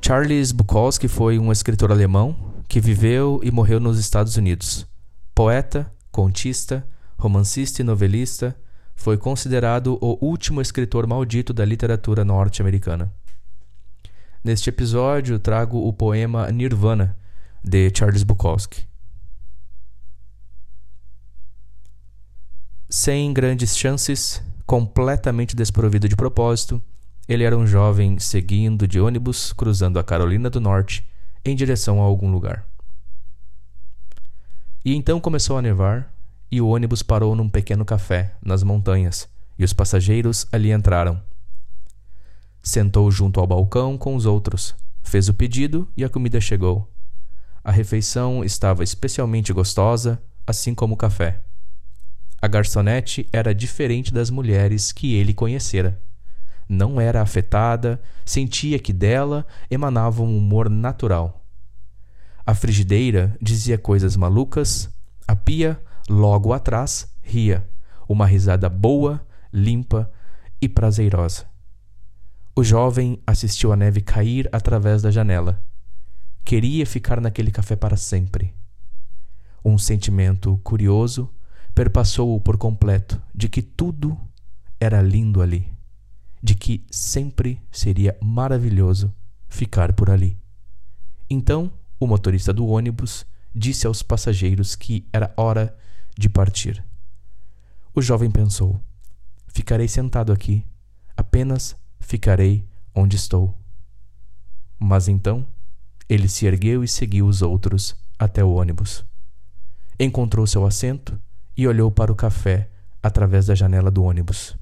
Charles Bukowski foi um escritor alemão que viveu e morreu nos Estados Unidos. Poeta, contista, romancista e novelista, foi considerado o último escritor maldito da literatura norte-americana. Neste episódio, trago o poema Nirvana, de Charles Bukowski. Sem grandes chances, completamente desprovido de propósito, ele era um jovem seguindo de ônibus cruzando a Carolina do Norte em direção a algum lugar. E então começou a nevar e o ônibus parou num pequeno café nas montanhas e os passageiros ali entraram. Sentou junto ao balcão com os outros, fez o pedido e a comida chegou. A refeição estava especialmente gostosa, assim como o café. A garçonete era diferente das mulheres que ele conhecera não era afetada, sentia que dela emanava um humor natural. A frigideira dizia coisas malucas, a pia, logo atrás, ria, uma risada boa, limpa e prazerosa. O jovem assistiu a neve cair através da janela. Queria ficar naquele café para sempre. Um sentimento curioso perpassou-o por completo de que tudo era lindo ali de que sempre seria maravilhoso ficar por ali. Então, o motorista do ônibus disse aos passageiros que era hora de partir. O jovem pensou: Ficarei sentado aqui, apenas ficarei onde estou. Mas então ele se ergueu e seguiu os outros até o ônibus. Encontrou seu assento e olhou para o café através da janela do ônibus.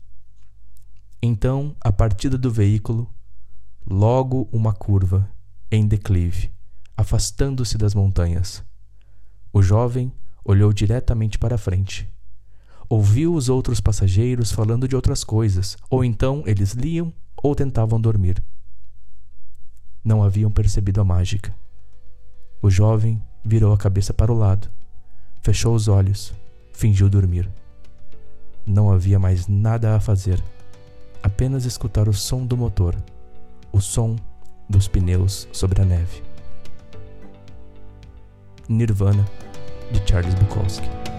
Então, a partida do veículo, logo uma curva em declive, afastando-se das montanhas. O jovem olhou diretamente para frente. Ouviu os outros passageiros falando de outras coisas, ou então eles liam ou tentavam dormir. Não haviam percebido a mágica. O jovem virou a cabeça para o lado, fechou os olhos, fingiu dormir. Não havia mais nada a fazer apenas escutar o som do motor, o som dos pneus sobre a neve. Nirvana, de Charles Bukowski.